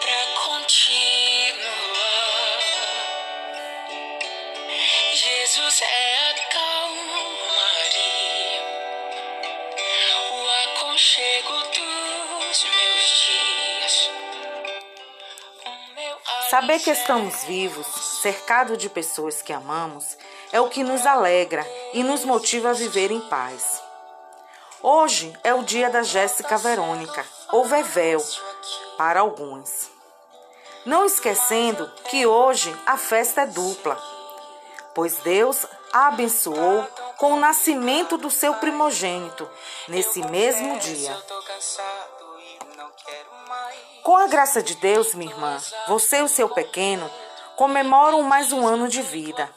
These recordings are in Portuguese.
para continuar. Jesus é a calmaria, o dos meus dias. Saber que estamos vivos, cercado de pessoas que amamos, é o que nos alegra e nos motiva a viver em paz. Hoje é o dia da Jéssica Verônica, ou Vevel, para alguns. Não esquecendo que hoje a festa é dupla, pois Deus a abençoou com o nascimento do seu primogênito nesse mesmo dia. Com a graça de Deus, minha irmã, você e o seu pequeno comemoram mais um ano de vida.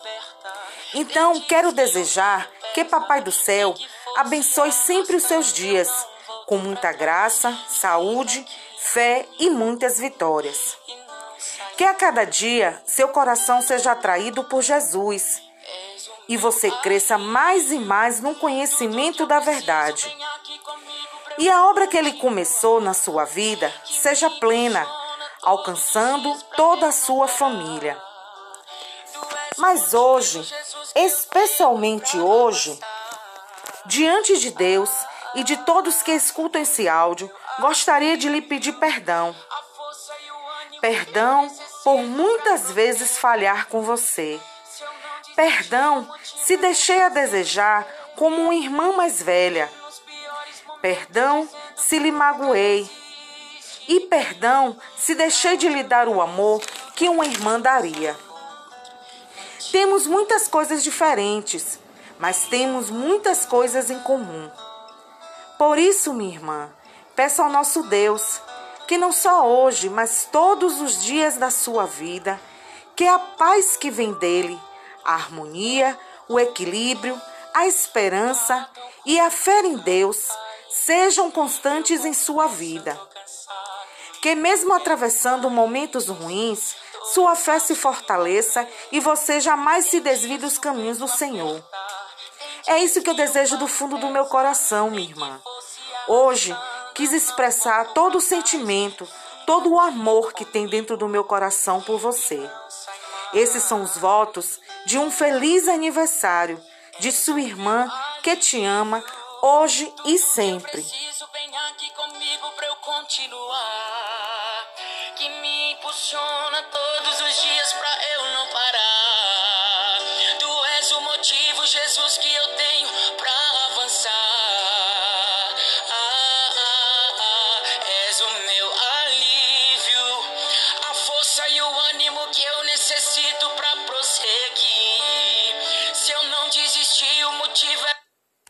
Então, quero desejar que Papai do Céu abençoe sempre os seus dias, com muita graça, saúde, fé e muitas vitórias. Que a cada dia seu coração seja atraído por Jesus e você cresça mais e mais no conhecimento da verdade. E a obra que ele começou na sua vida seja plena, alcançando toda a sua família. Mas hoje, especialmente hoje, diante de Deus e de todos que escutam esse áudio, gostaria de lhe pedir perdão. Perdão por muitas vezes falhar com você. Perdão se deixei a desejar como uma irmã mais velha. Perdão se lhe magoei. E perdão se deixei de lhe dar o amor que uma irmã daria. Temos muitas coisas diferentes, mas temos muitas coisas em comum. Por isso, minha irmã, peço ao nosso Deus que não só hoje, mas todos os dias da sua vida, que a paz que vem dele, a harmonia, o equilíbrio, a esperança e a fé em Deus sejam constantes em sua vida. Que mesmo atravessando momentos ruins, sua fé se fortaleça e você jamais se desvie dos caminhos do Senhor. É isso que eu desejo do fundo do meu coração, minha irmã. Hoje, quis expressar todo o sentimento, todo o amor que tem dentro do meu coração por você. Esses são os votos de um feliz aniversário de sua irmã que te ama hoje e sempre. Que me impulsiona todos os dias pra eu não parar. Motivo, Jesus, que eu tenho pra avançar.